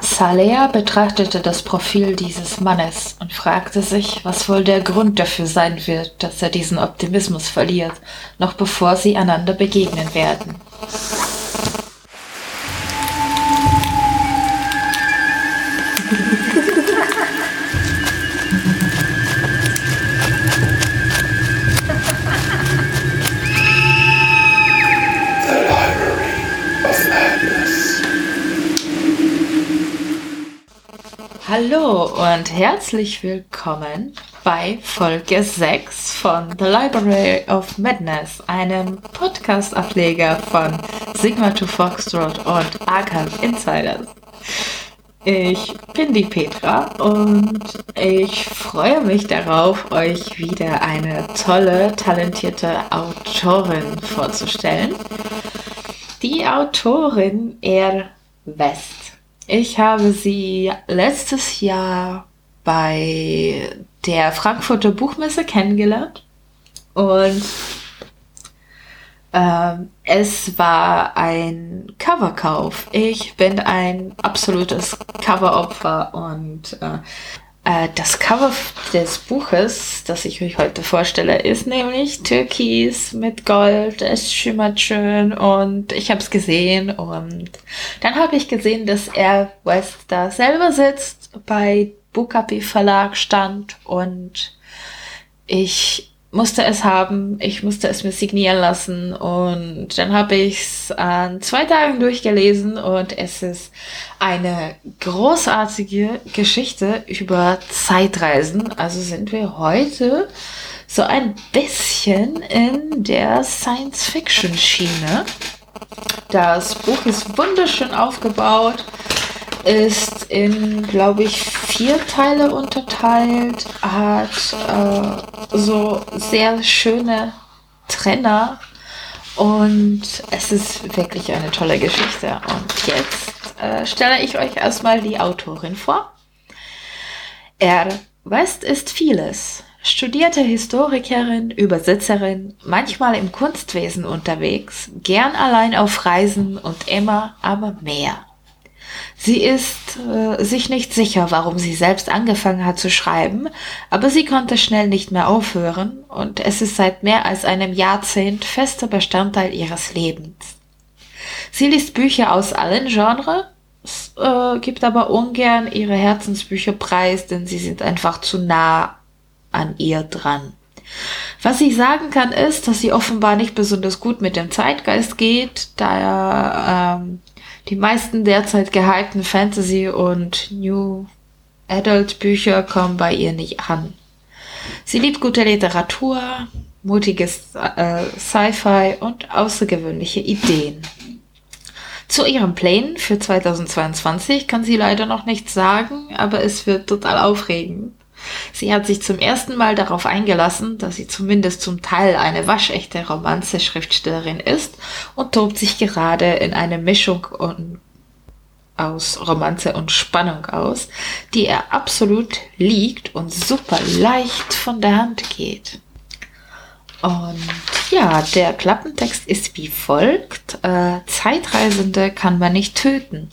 Salea betrachtete das Profil dieses Mannes und fragte sich, was wohl der Grund dafür sein wird, dass er diesen Optimismus verliert, noch bevor sie einander begegnen werden. Und herzlich willkommen bei Folge 6 von The Library of Madness, einem Podcast-Ableger von Sigma to Foxtrot und Arkham Insiders. Ich bin die Petra und ich freue mich darauf, euch wieder eine tolle, talentierte Autorin vorzustellen. Die Autorin Er West. Ich habe sie letztes Jahr bei der Frankfurter Buchmesse kennengelernt und ähm, es war ein Coverkauf. Ich bin ein absolutes Coveropfer und äh, das Cover des Buches, das ich euch heute vorstelle, ist nämlich Türkis mit Gold. Es schimmert schön und ich habe es gesehen und dann habe ich gesehen, dass er West da selber sitzt, bei Bukapi Verlag stand und ich musste es haben, ich musste es mir signieren lassen und dann habe ich es an zwei Tagen durchgelesen und es ist eine großartige Geschichte über Zeitreisen. Also sind wir heute so ein bisschen in der Science-Fiction-Schiene. Das Buch ist wunderschön aufgebaut ist in, glaube ich, vier Teile unterteilt, hat äh, so sehr schöne Trenner und es ist wirklich eine tolle Geschichte. Und jetzt äh, stelle ich euch erstmal die Autorin vor. Er West ist vieles. Studierte Historikerin, Übersetzerin, manchmal im Kunstwesen unterwegs, gern allein auf Reisen und immer am Meer. Sie ist äh, sich nicht sicher, warum sie selbst angefangen hat zu schreiben, aber sie konnte schnell nicht mehr aufhören und es ist seit mehr als einem Jahrzehnt fester Bestandteil ihres Lebens. Sie liest Bücher aus allen Genres, äh, gibt aber ungern ihre Herzensbücher preis, denn sie sind einfach zu nah an ihr dran. Was ich sagen kann, ist, dass sie offenbar nicht besonders gut mit dem Zeitgeist geht, da ähm, die meisten derzeit gehypten Fantasy- und New Adult-Bücher kommen bei ihr nicht an. Sie liebt gute Literatur, mutiges äh, Sci-Fi und außergewöhnliche Ideen. Zu ihren Plänen für 2022 kann sie leider noch nichts sagen, aber es wird total aufregend. Sie hat sich zum ersten Mal darauf eingelassen, dass sie zumindest zum Teil eine waschechte Romanze-Schriftstellerin ist und tobt sich gerade in eine Mischung aus Romanze und Spannung aus, die ihr absolut liegt und super leicht von der Hand geht. Und ja, der Klappentext ist wie folgt. Äh, Zeitreisende kann man nicht töten.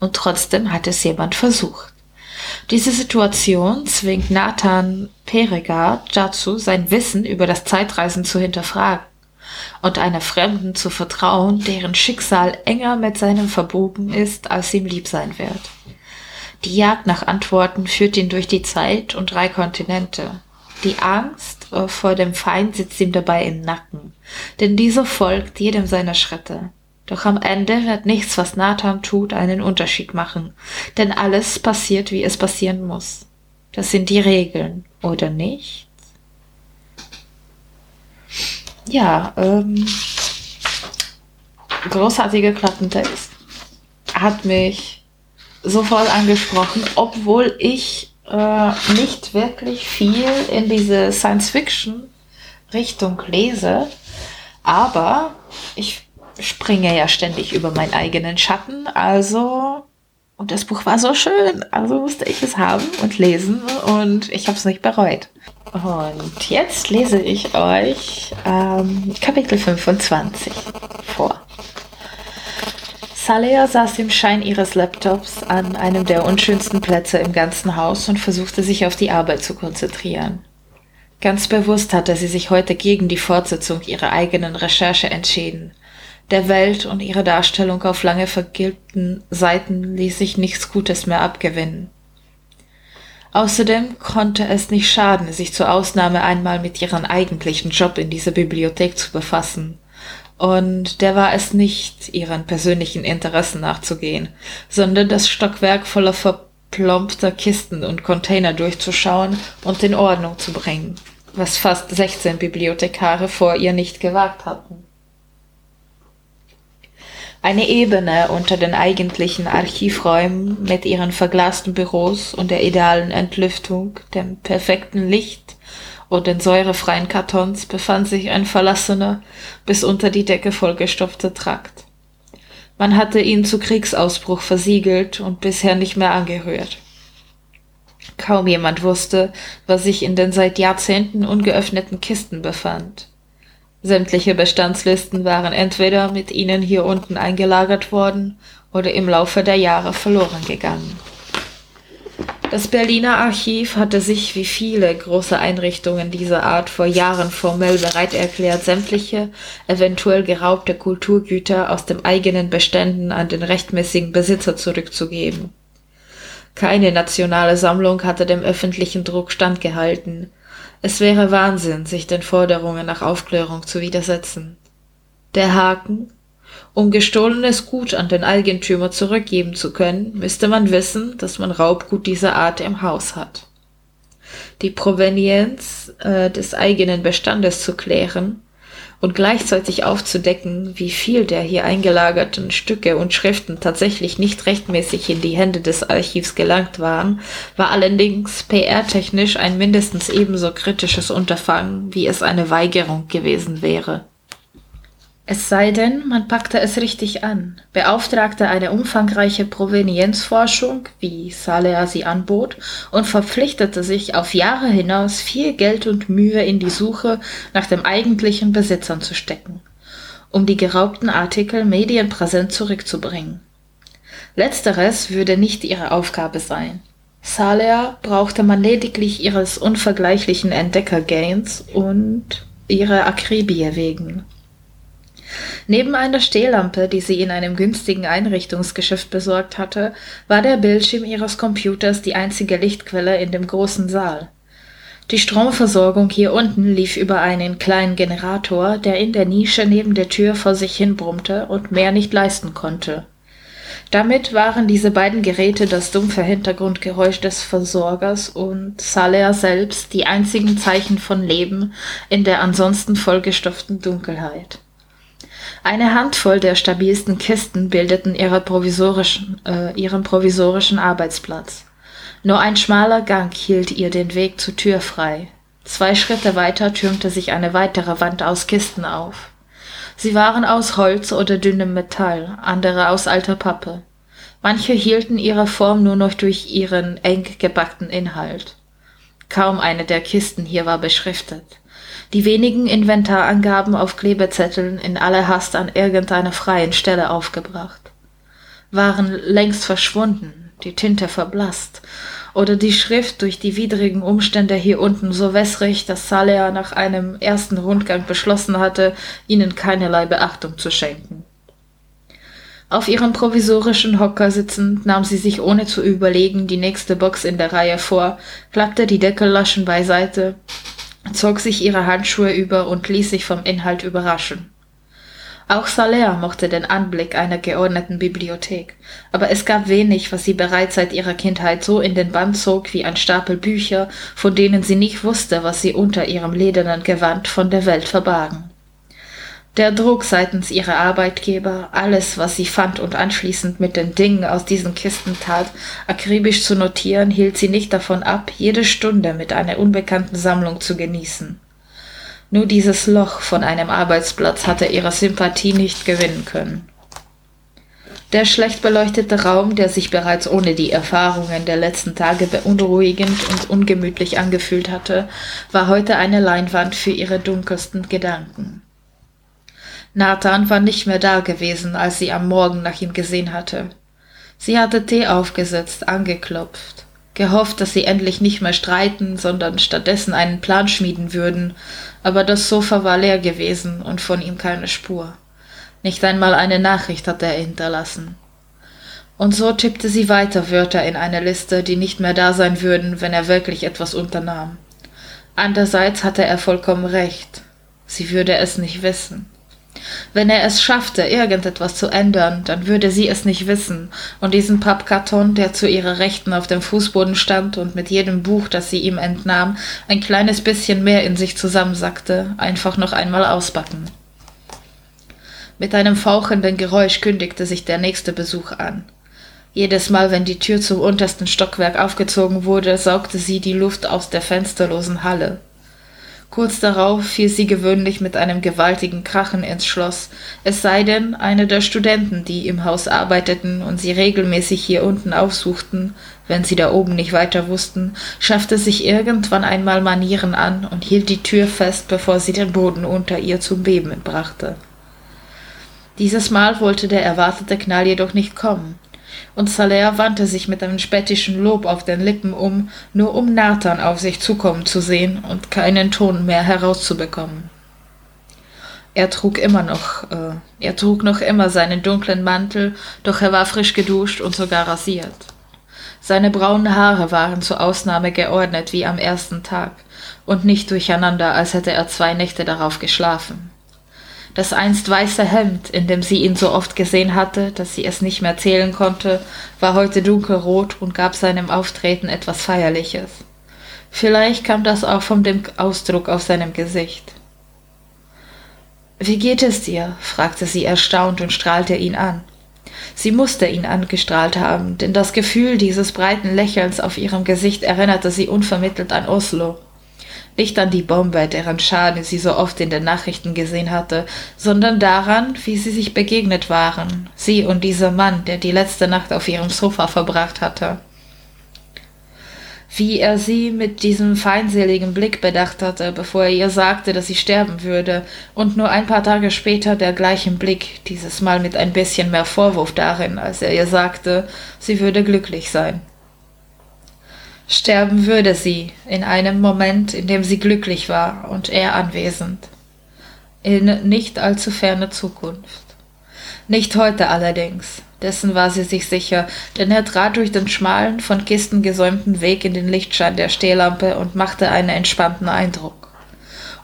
Und trotzdem hat es jemand versucht. Diese Situation zwingt Nathan Peregard dazu, sein Wissen über das Zeitreisen zu hinterfragen und einer Fremden zu vertrauen, deren Schicksal enger mit seinem verbogen ist, als ihm lieb sein wird. Die Jagd nach Antworten führt ihn durch die Zeit und drei Kontinente. Die Angst vor dem Feind sitzt ihm dabei im Nacken, denn dieser folgt jedem seiner Schritte. Doch am Ende wird nichts, was Nathan tut, einen Unterschied machen, denn alles passiert, wie es passieren muss. Das sind die Regeln, oder nicht? Ja, ähm, großartiger Klappentext. Hat mich sofort angesprochen, obwohl ich äh, nicht wirklich viel in diese Science-Fiction-Richtung lese. Aber ich springe ja ständig über meinen eigenen Schatten, also und das Buch war so schön, also musste ich es haben und lesen und ich habe es nicht bereut. Und jetzt lese ich euch ähm, Kapitel 25 vor. Salea saß im Schein ihres Laptops an einem der unschönsten Plätze im ganzen Haus und versuchte sich auf die Arbeit zu konzentrieren. Ganz bewusst hatte sie sich heute gegen die Fortsetzung ihrer eigenen Recherche entschieden. Der Welt und ihre Darstellung auf lange vergilbten Seiten ließ sich nichts Gutes mehr abgewinnen. Außerdem konnte es nicht schaden, sich zur Ausnahme einmal mit ihrem eigentlichen Job in dieser Bibliothek zu befassen. Und der war es nicht, ihren persönlichen Interessen nachzugehen, sondern das Stockwerk voller verplompter Kisten und Container durchzuschauen und in Ordnung zu bringen, was fast 16 Bibliothekare vor ihr nicht gewagt hatten. Eine Ebene unter den eigentlichen Archivräumen mit ihren verglasten Büros und der idealen Entlüftung, dem perfekten Licht und den säurefreien Kartons befand sich ein verlassener, bis unter die Decke vollgestopfter Trakt. Man hatte ihn zu Kriegsausbruch versiegelt und bisher nicht mehr angerührt. Kaum jemand wusste, was sich in den seit Jahrzehnten ungeöffneten Kisten befand. Sämtliche Bestandslisten waren entweder mit ihnen hier unten eingelagert worden oder im Laufe der Jahre verloren gegangen. Das Berliner Archiv hatte sich wie viele große Einrichtungen dieser Art vor Jahren formell bereit erklärt, sämtliche eventuell geraubte Kulturgüter aus den eigenen Beständen an den rechtmäßigen Besitzer zurückzugeben. Keine nationale Sammlung hatte dem öffentlichen Druck standgehalten, es wäre Wahnsinn, sich den Forderungen nach Aufklärung zu widersetzen. Der Haken um gestohlenes Gut an den Eigentümer zurückgeben zu können, müsste man wissen, dass man Raubgut dieser Art im Haus hat. Die Provenienz äh, des eigenen Bestandes zu klären und gleichzeitig aufzudecken, wie viel der hier eingelagerten Stücke und Schriften tatsächlich nicht rechtmäßig in die Hände des Archivs gelangt waren, war allerdings PR-technisch ein mindestens ebenso kritisches Unterfangen, wie es eine Weigerung gewesen wäre. Es sei denn, man packte es richtig an, beauftragte eine umfangreiche Provenienzforschung, wie Salea sie anbot, und verpflichtete sich auf Jahre hinaus viel Geld und Mühe in die Suche nach dem eigentlichen Besitzern zu stecken, um die geraubten Artikel medienpräsent zurückzubringen. Letzteres würde nicht ihre Aufgabe sein. Salea brauchte man lediglich ihres unvergleichlichen Entdeckergains und ihrer Akribie wegen. Neben einer Stehlampe, die sie in einem günstigen Einrichtungsgeschäft besorgt hatte, war der Bildschirm ihres Computers die einzige Lichtquelle in dem großen Saal. Die Stromversorgung hier unten lief über einen kleinen Generator, der in der Nische neben der Tür vor sich hin brummte und mehr nicht leisten konnte. Damit waren diese beiden Geräte das dumpfe Hintergrundgeräusch des Versorgers und Salea selbst die einzigen Zeichen von Leben in der ansonsten vollgestopften Dunkelheit. Eine Handvoll der stabilsten Kisten bildeten ihre provisorischen, äh, ihren provisorischen Arbeitsplatz. Nur ein schmaler Gang hielt ihr den Weg zur Tür frei. Zwei Schritte weiter türmte sich eine weitere Wand aus Kisten auf. Sie waren aus Holz oder dünnem Metall, andere aus alter Pappe. Manche hielten ihre Form nur noch durch ihren eng gebackten Inhalt. Kaum eine der Kisten hier war beschriftet die wenigen Inventarangaben auf Klebezetteln in aller Hast an irgendeiner freien Stelle aufgebracht, waren längst verschwunden, die Tinte verblasst oder die Schrift durch die widrigen Umstände hier unten so wässrig, dass Salea nach einem ersten Rundgang beschlossen hatte, ihnen keinerlei Beachtung zu schenken. Auf ihrem provisorischen Hocker sitzend nahm sie sich ohne zu überlegen die nächste Box in der Reihe vor, klappte die Deckellaschen beiseite zog sich ihre Handschuhe über und ließ sich vom Inhalt überraschen. Auch Salea mochte den Anblick einer geordneten Bibliothek, aber es gab wenig, was sie bereits seit ihrer Kindheit so in den Bann zog wie ein Stapel Bücher, von denen sie nicht wusste, was sie unter ihrem ledernen Gewand von der Welt verbargen. Der Druck seitens ihrer Arbeitgeber, alles, was sie fand und anschließend mit den Dingen aus diesen Kisten tat, akribisch zu notieren, hielt sie nicht davon ab, jede Stunde mit einer unbekannten Sammlung zu genießen. Nur dieses Loch von einem Arbeitsplatz hatte ihre Sympathie nicht gewinnen können. Der schlecht beleuchtete Raum, der sich bereits ohne die Erfahrungen der letzten Tage beunruhigend und ungemütlich angefühlt hatte, war heute eine Leinwand für ihre dunkelsten Gedanken. Nathan war nicht mehr da gewesen, als sie am Morgen nach ihm gesehen hatte. Sie hatte Tee aufgesetzt, angeklopft, gehofft, dass sie endlich nicht mehr streiten, sondern stattdessen einen Plan schmieden würden, aber das Sofa war leer gewesen und von ihm keine Spur. Nicht einmal eine Nachricht hatte er hinterlassen. Und so tippte sie weiter Wörter in eine Liste, die nicht mehr da sein würden, wenn er wirklich etwas unternahm. Andererseits hatte er vollkommen recht. Sie würde es nicht wissen. Wenn er es schaffte, irgendetwas zu ändern, dann würde sie es nicht wissen und diesen Pappkarton, der zu ihrer Rechten auf dem Fußboden stand und mit jedem Buch, das sie ihm entnahm, ein kleines bisschen mehr in sich zusammensackte, einfach noch einmal ausbacken. Mit einem fauchenden Geräusch kündigte sich der nächste Besuch an. Jedes Mal, wenn die Tür zum untersten Stockwerk aufgezogen wurde, saugte sie die Luft aus der fensterlosen Halle. Kurz darauf fiel sie gewöhnlich mit einem gewaltigen Krachen ins Schloss, es sei denn, eine der Studenten, die im Haus arbeiteten und sie regelmäßig hier unten aufsuchten, wenn sie da oben nicht weiter wussten, schaffte sich irgendwann einmal Manieren an und hielt die Tür fest, bevor sie den Boden unter ihr zum Beben brachte. Dieses Mal wollte der erwartete Knall jedoch nicht kommen, und Saleh wandte sich mit einem spöttischen Lob auf den Lippen um, nur um Nathan auf sich zukommen zu sehen und keinen Ton mehr herauszubekommen. Er trug immer noch, äh, er trug noch immer seinen dunklen Mantel, doch er war frisch geduscht und sogar rasiert. Seine braunen Haare waren zur Ausnahme geordnet wie am ersten Tag und nicht durcheinander, als hätte er zwei Nächte darauf geschlafen. Das einst weiße Hemd, in dem sie ihn so oft gesehen hatte, dass sie es nicht mehr zählen konnte, war heute dunkelrot und gab seinem Auftreten etwas Feierliches. Vielleicht kam das auch von dem Ausdruck auf seinem Gesicht. Wie geht es dir? fragte sie erstaunt und strahlte ihn an. Sie musste ihn angestrahlt haben, denn das Gefühl dieses breiten Lächelns auf ihrem Gesicht erinnerte sie unvermittelt an Oslo nicht an die Bombe, deren Schaden sie so oft in den Nachrichten gesehen hatte, sondern daran, wie sie sich begegnet waren, sie und dieser Mann, der die letzte Nacht auf ihrem Sofa verbracht hatte. Wie er sie mit diesem feindseligen Blick bedacht hatte, bevor er ihr sagte, dass sie sterben würde, und nur ein paar Tage später der gleichen Blick, dieses Mal mit ein bisschen mehr Vorwurf darin, als er ihr sagte, sie würde glücklich sein. Sterben würde sie in einem Moment, in dem sie glücklich war und er anwesend. In nicht allzu ferne Zukunft. Nicht heute allerdings, dessen war sie sich sicher, denn er trat durch den schmalen, von Kisten gesäumten Weg in den Lichtschein der Stehlampe und machte einen entspannten Eindruck.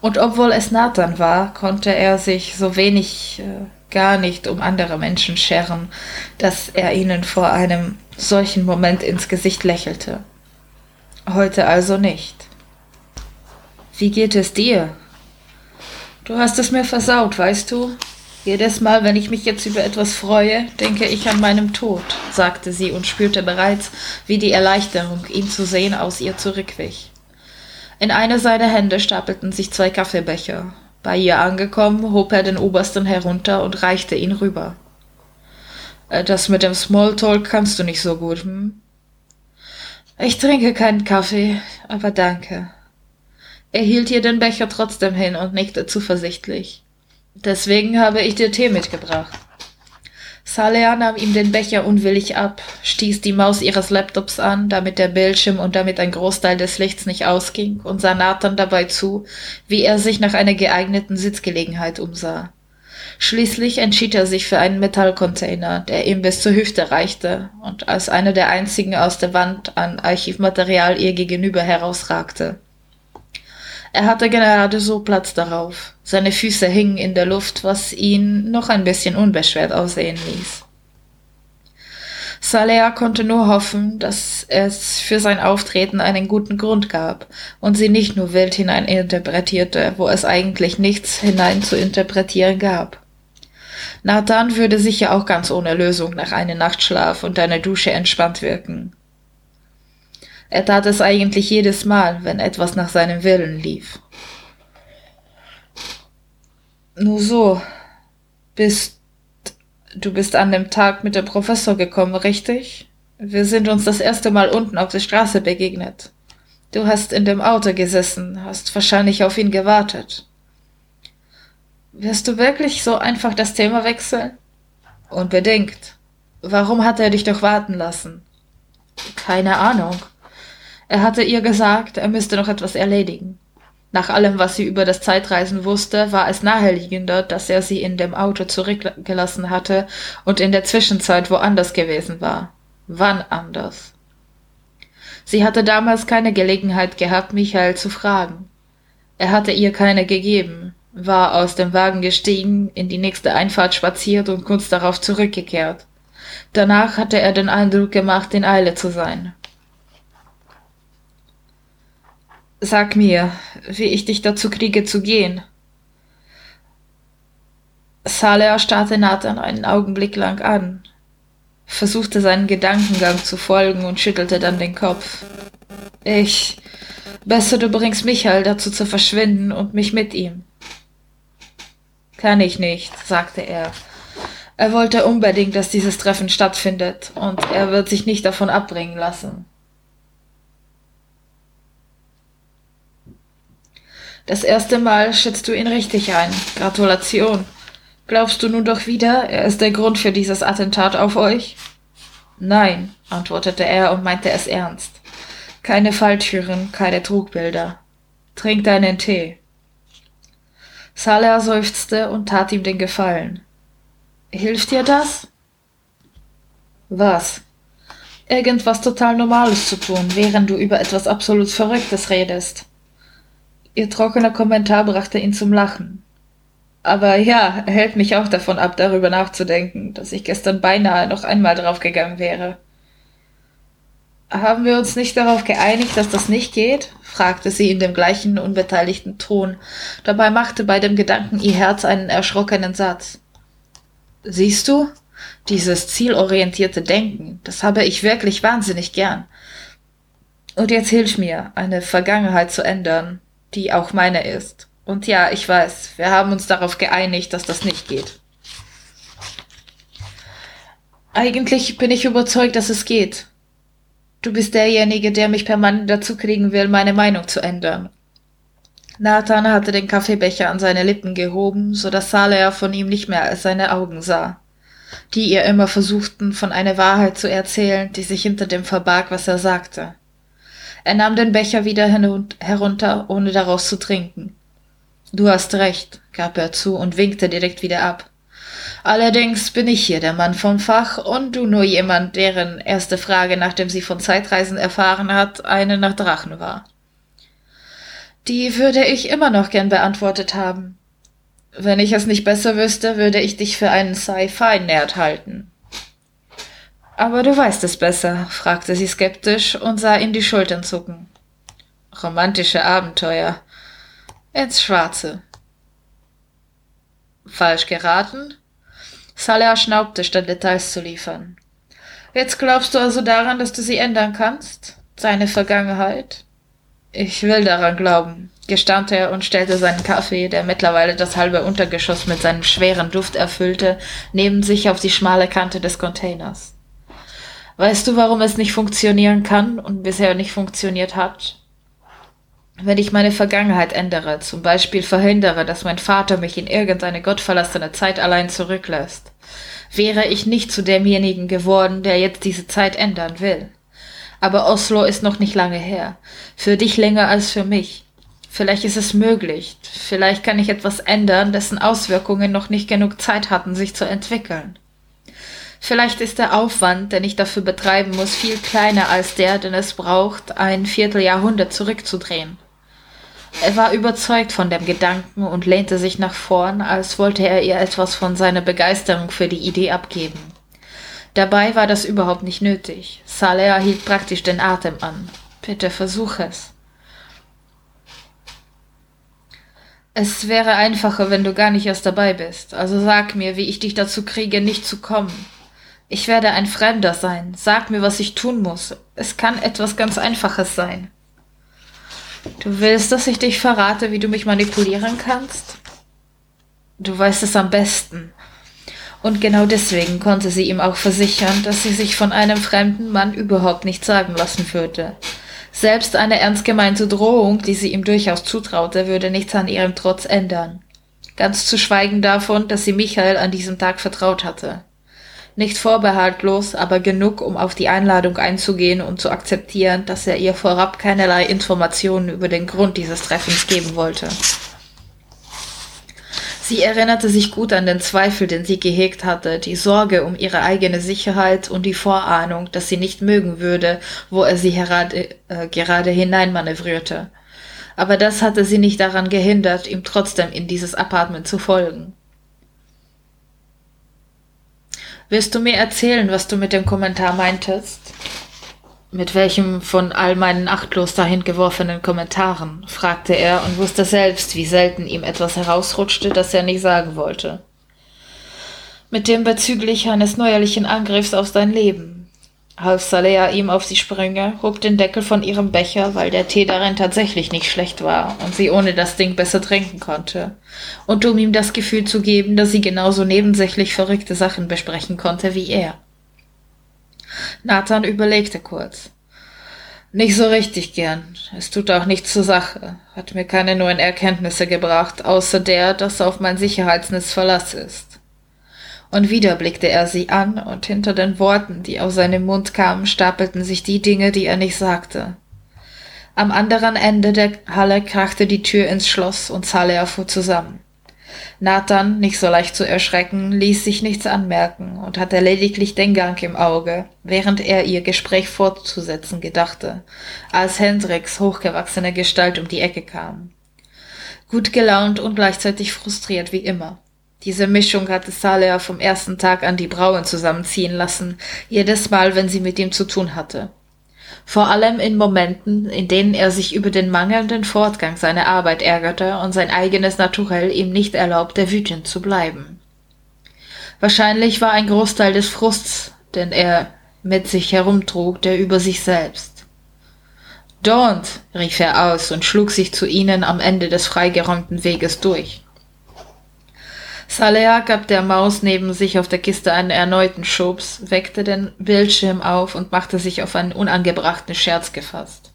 Und obwohl es Nathan war, konnte er sich so wenig äh, gar nicht um andere Menschen scheren, dass er ihnen vor einem solchen Moment ins Gesicht lächelte. Heute also nicht. Wie geht es dir? Du hast es mir versaut, weißt du? Jedes Mal, wenn ich mich jetzt über etwas freue, denke ich an meinem Tod, sagte sie und spürte bereits, wie die Erleichterung, ihn zu sehen, aus ihr zurückwich. In einer seiner Hände stapelten sich zwei Kaffeebecher. Bei ihr angekommen, hob er den obersten herunter und reichte ihn rüber. Äh, das mit dem Smalltalk kannst du nicht so gut, hm? Ich trinke keinen Kaffee, aber danke. Er hielt ihr den Becher trotzdem hin und nickte zuversichtlich. Deswegen habe ich dir Tee mitgebracht. Salea nahm ihm den Becher unwillig ab, stieß die Maus ihres Laptops an, damit der Bildschirm und damit ein Großteil des Lichts nicht ausging, und sah Nathan dabei zu, wie er sich nach einer geeigneten Sitzgelegenheit umsah. Schließlich entschied er sich für einen Metallcontainer, der ihm bis zur Hüfte reichte und als einer der einzigen aus der Wand an Archivmaterial ihr gegenüber herausragte. Er hatte gerade so Platz darauf. Seine Füße hingen in der Luft, was ihn noch ein bisschen unbeschwert aussehen ließ. Salea konnte nur hoffen, dass es für sein Auftreten einen guten Grund gab und sie nicht nur wild hineininterpretierte, wo es eigentlich nichts hinein zu interpretieren gab. Nathan würde sicher auch ganz ohne Lösung nach einem Nachtschlaf und einer Dusche entspannt wirken. Er tat es eigentlich jedes Mal, wenn etwas nach seinem Willen lief. Nur so, bist du bist an dem Tag mit dem Professor gekommen, richtig? Wir sind uns das erste Mal unten auf der Straße begegnet. Du hast in dem Auto gesessen, hast wahrscheinlich auf ihn gewartet. Wirst du wirklich so einfach das Thema wechseln? Unbedingt. Warum hat er dich doch warten lassen? Keine Ahnung. Er hatte ihr gesagt, er müsste noch etwas erledigen. Nach allem, was sie über das Zeitreisen wusste, war es naheliegender, dass er sie in dem Auto zurückgelassen hatte und in der Zwischenzeit woanders gewesen war. Wann anders? Sie hatte damals keine Gelegenheit gehabt, Michael zu fragen. Er hatte ihr keine gegeben, war aus dem Wagen gestiegen, in die nächste Einfahrt spaziert und kurz darauf zurückgekehrt. Danach hatte er den Eindruck gemacht, in Eile zu sein. Sag mir, wie ich dich dazu kriege zu gehen. Saleh starrte Nathan einen Augenblick lang an, versuchte seinen Gedankengang zu folgen und schüttelte dann den Kopf. Ich. Besser du bringst Michael dazu zu verschwinden und mich mit ihm. Kann ich nicht, sagte er. Er wollte unbedingt, dass dieses Treffen stattfindet, und er wird sich nicht davon abbringen lassen. Das erste Mal schätzt du ihn richtig ein. Gratulation. Glaubst du nun doch wieder, er ist der Grund für dieses Attentat auf euch? Nein, antwortete er und meinte es ernst. Keine Falltüren, keine Trugbilder. Trink deinen Tee. Saleh seufzte und tat ihm den Gefallen. Hilft dir das? Was? Irgendwas total Normales zu tun, während du über etwas absolut Verrücktes redest. Ihr trockener Kommentar brachte ihn zum Lachen. Aber ja, er hält mich auch davon ab, darüber nachzudenken, dass ich gestern beinahe noch einmal draufgegangen wäre. Haben wir uns nicht darauf geeinigt, dass das nicht geht? fragte sie in dem gleichen unbeteiligten Ton. Dabei machte bei dem Gedanken ihr Herz einen erschrockenen Satz. Siehst du? Dieses zielorientierte Denken, das habe ich wirklich wahnsinnig gern. Und jetzt hilf mir, eine Vergangenheit zu ändern, die auch meine ist. Und ja, ich weiß, wir haben uns darauf geeinigt, dass das nicht geht. Eigentlich bin ich überzeugt, dass es geht. Du bist derjenige, der mich permanent dazu kriegen will, meine Meinung zu ändern. Nathan hatte den Kaffeebecher an seine Lippen gehoben, so dass Saleh von ihm nicht mehr als seine Augen sah, die ihr immer versuchten, von einer Wahrheit zu erzählen, die sich hinter dem verbarg, was er sagte. Er nahm den Becher wieder herunter, ohne daraus zu trinken. Du hast recht, gab er zu und winkte direkt wieder ab. Allerdings bin ich hier der Mann vom Fach und du nur jemand, deren erste Frage, nachdem sie von Zeitreisen erfahren hat, eine nach Drachen war. Die würde ich immer noch gern beantwortet haben. Wenn ich es nicht besser wüsste, würde ich dich für einen Sci-Fi-Nerd halten. Aber du weißt es besser, fragte sie skeptisch und sah ihm die Schultern zucken. Romantische Abenteuer. Ins Schwarze. Falsch geraten? Saleh schnaubte, statt Details zu liefern. Jetzt glaubst du also daran, dass du sie ändern kannst? Seine Vergangenheit? Ich will daran glauben, gestaunte er und stellte seinen Kaffee, der mittlerweile das halbe Untergeschoss mit seinem schweren Duft erfüllte, neben sich auf die schmale Kante des Containers. Weißt du, warum es nicht funktionieren kann und bisher nicht funktioniert hat? Wenn ich meine Vergangenheit ändere, zum Beispiel verhindere, dass mein Vater mich in irgendeine gottverlassene Zeit allein zurücklässt, wäre ich nicht zu demjenigen geworden, der jetzt diese Zeit ändern will. Aber Oslo ist noch nicht lange her. Für dich länger als für mich. Vielleicht ist es möglich. Vielleicht kann ich etwas ändern, dessen Auswirkungen noch nicht genug Zeit hatten, sich zu entwickeln. Vielleicht ist der Aufwand, den ich dafür betreiben muss, viel kleiner als der, den es braucht, ein Vierteljahrhundert zurückzudrehen. Er war überzeugt von dem Gedanken und lehnte sich nach vorn, als wollte er ihr etwas von seiner Begeisterung für die Idee abgeben. Dabei war das überhaupt nicht nötig. Saleh hielt praktisch den Atem an. Bitte versuch es. Es wäre einfacher, wenn du gar nicht erst dabei bist. Also sag mir, wie ich dich dazu kriege, nicht zu kommen. Ich werde ein Fremder sein. Sag mir, was ich tun muss. Es kann etwas ganz Einfaches sein. Du willst, dass ich dich verrate, wie du mich manipulieren kannst? Du weißt es am besten. Und genau deswegen konnte sie ihm auch versichern, dass sie sich von einem fremden Mann überhaupt nichts sagen lassen würde. Selbst eine ernst gemeinte Drohung, die sie ihm durchaus zutraute, würde nichts an ihrem Trotz ändern. ganz zu schweigen davon, dass sie Michael an diesem Tag vertraut hatte. Nicht vorbehaltlos, aber genug, um auf die Einladung einzugehen und zu akzeptieren, dass er ihr vorab keinerlei Informationen über den Grund dieses Treffens geben wollte. Sie erinnerte sich gut an den Zweifel, den sie gehegt hatte, die Sorge um ihre eigene Sicherheit und die Vorahnung, dass sie nicht mögen würde, wo er sie gerade, äh, gerade hineinmanövrierte. Aber das hatte sie nicht daran gehindert, ihm trotzdem in dieses Apartment zu folgen. Willst du mir erzählen, was du mit dem Kommentar meintest? Mit welchem von all meinen achtlos dahin geworfenen Kommentaren? fragte er und wusste selbst, wie selten ihm etwas herausrutschte, das er nicht sagen wollte. Mit dem bezüglich eines neuerlichen Angriffs auf sein Leben. Half Salea ihm auf die Sprünge, hob den Deckel von ihrem Becher, weil der Tee darin tatsächlich nicht schlecht war und sie ohne das Ding besser trinken konnte. Und um ihm das Gefühl zu geben, dass sie genauso nebensächlich verrückte Sachen besprechen konnte wie er. Nathan überlegte kurz. Nicht so richtig gern. Es tut auch nichts zur Sache. Hat mir keine neuen Erkenntnisse gebracht, außer der, dass auf mein Sicherheitsnetz Verlass ist. Und wieder blickte er sie an, und hinter den Worten, die aus seinem Mund kamen, stapelten sich die Dinge, die er nicht sagte. Am anderen Ende der Halle krachte die Tür ins Schloss und Zalea fuhr zusammen. Nathan, nicht so leicht zu erschrecken, ließ sich nichts anmerken und hatte lediglich den Gang im Auge, während er ihr Gespräch fortzusetzen gedachte, als Hendricks hochgewachsene Gestalt um die Ecke kam. Gut gelaunt und gleichzeitig frustriert wie immer. Diese Mischung hatte Salea vom ersten Tag an die Brauen zusammenziehen lassen, jedes Mal, wenn sie mit ihm zu tun hatte vor allem in Momenten, in denen er sich über den mangelnden Fortgang seiner Arbeit ärgerte und sein eigenes Naturell ihm nicht erlaubte, wütend zu bleiben. Wahrscheinlich war ein Großteil des Frusts, den er mit sich herumtrug, der über sich selbst. Don't, rief er aus und schlug sich zu ihnen am Ende des freigeräumten Weges durch. Salea gab der Maus neben sich auf der Kiste einen erneuten Schubs, weckte den Bildschirm auf und machte sich auf einen unangebrachten Scherz gefasst.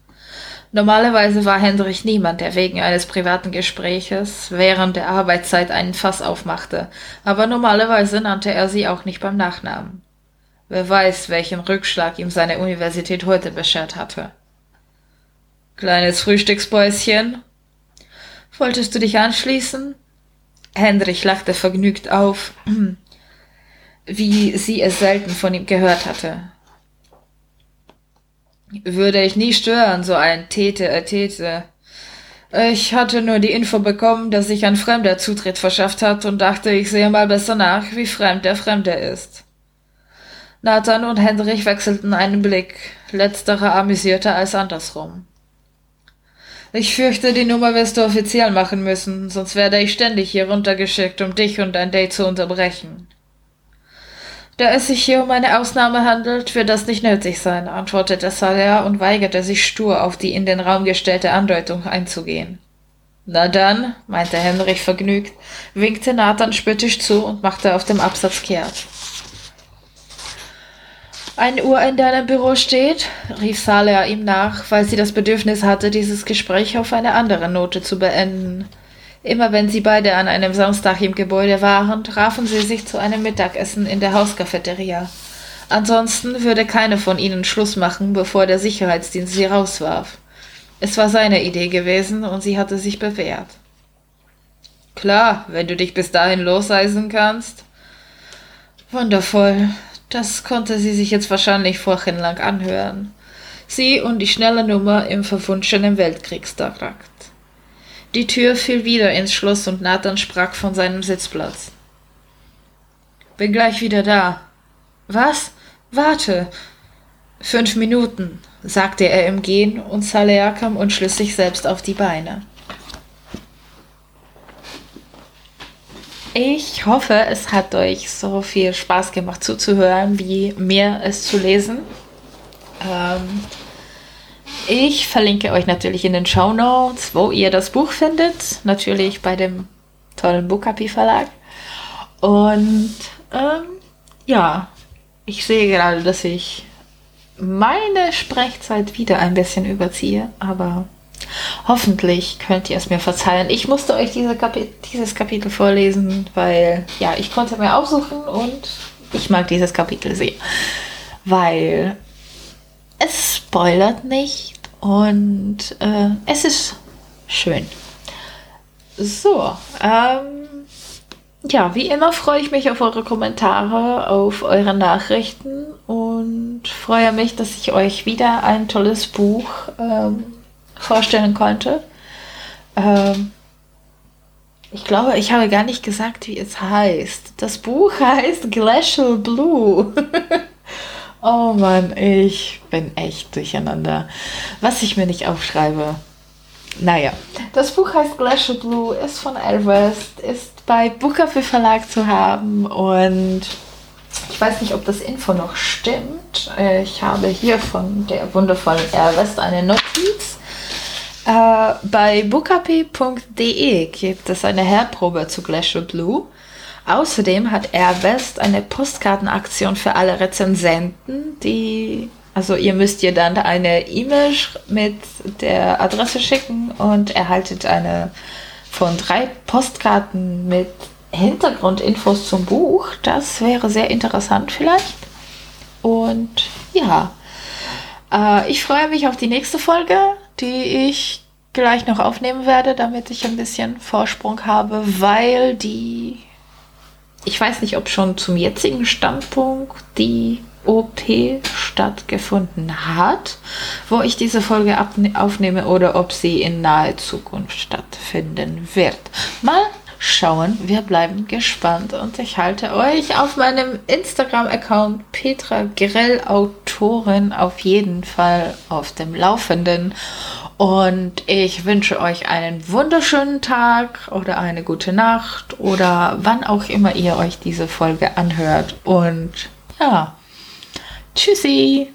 Normalerweise war Hendrich niemand, der wegen eines privaten Gespräches während der Arbeitszeit einen Fass aufmachte, aber normalerweise nannte er sie auch nicht beim Nachnamen. Wer weiß, welchen Rückschlag ihm seine Universität heute beschert hatte. Kleines Frühstücksbäuschen? Wolltest du dich anschließen? Hendrich lachte vergnügt auf, wie sie es selten von ihm gehört hatte. Würde ich nie stören, so ein Tete äh Tete. Ich hatte nur die Info bekommen, dass sich ein Fremder Zutritt verschafft hat und dachte, ich sehe mal besser nach, wie fremd der Fremde ist. Nathan und Hendrich wechselten einen Blick, letzterer amüsierter als andersrum. Ich fürchte, die Nummer wirst du offiziell machen müssen, sonst werde ich ständig hier runtergeschickt, um dich und dein Date zu unterbrechen. Da es sich hier um eine Ausnahme handelt, wird das nicht nötig sein, antwortete Saleh und weigerte sich stur auf die in den Raum gestellte Andeutung einzugehen. Na dann, meinte Henrich vergnügt, winkte Nathan spöttisch zu und machte auf dem Absatz kehrt. Ein Uhr in deinem Büro steht, rief Salea ihm nach, weil sie das Bedürfnis hatte, dieses Gespräch auf eine andere Note zu beenden. Immer wenn sie beide an einem Samstag im Gebäude waren, trafen sie sich zu einem Mittagessen in der Hauscafeteria. Ansonsten würde keine von ihnen Schluss machen, bevor der Sicherheitsdienst sie rauswarf. Es war seine Idee gewesen und sie hatte sich bewährt. Klar, wenn du dich bis dahin loseisen kannst. Wundervoll, das konnte sie sich jetzt wahrscheinlich wochenlang anhören. Sie und die schnelle Nummer im verwunschenen Weltkriegstrakt. Die Tür fiel wieder ins Schloss und Nathan sprach von seinem Sitzplatz. Bin gleich wieder da. Was? Warte. Fünf Minuten, sagte er im Gehen, und Salea kam unschlüssig selbst auf die Beine. Ich hoffe, es hat euch so viel Spaß gemacht zuzuhören, wie mir es zu lesen. Ähm, ich verlinke euch natürlich in den Show Notes, wo ihr das Buch findet. Natürlich bei dem tollen Bookapi Verlag. Und ähm, ja, ich sehe gerade, dass ich meine Sprechzeit wieder ein bisschen überziehe, aber hoffentlich könnt ihr es mir verzeihen. Ich musste euch diese Kapi dieses Kapitel vorlesen, weil ja, ich konnte mir aussuchen und ich mag dieses Kapitel sehr, weil es spoilert nicht und äh, es ist schön. So, ähm, ja, wie immer freue ich mich auf eure Kommentare, auf eure Nachrichten und freue mich, dass ich euch wieder ein tolles Buch ähm, vorstellen konnte. Ähm, ich glaube, ich habe gar nicht gesagt, wie es heißt. Das Buch heißt Glacial Blue. oh Mann, ich bin echt durcheinander. Was ich mir nicht aufschreibe. Naja, das Buch heißt Glacial Blue, ist von Elvest, ist bei Bookerfee Verlag zu haben und ich weiß nicht, ob das Info noch stimmt. Äh, ich habe hier von der wundervollen Elvest eine Notiz. Äh, bei bookapi.de gibt es eine Hörprobe zu Glacial Blue. Außerdem hat Airwest eine Postkartenaktion für alle Rezensenten, die also ihr müsst ihr dann eine E-Mail mit der Adresse schicken und erhaltet eine von drei Postkarten mit Hintergrundinfos zum Buch. Das wäre sehr interessant vielleicht. Und ja, äh, ich freue mich auf die nächste Folge, die ich gleich noch aufnehmen werde, damit ich ein bisschen Vorsprung habe, weil die, ich weiß nicht, ob schon zum jetzigen Standpunkt die OP stattgefunden hat, wo ich diese Folge aufnehme oder ob sie in naher Zukunft stattfinden wird. Mal schauen, wir bleiben gespannt und ich halte euch auf meinem Instagram-Account Petra Grell Autorin auf jeden Fall auf dem Laufenden. Und ich wünsche euch einen wunderschönen Tag oder eine gute Nacht oder wann auch immer ihr euch diese Folge anhört. Und ja, Tschüssi!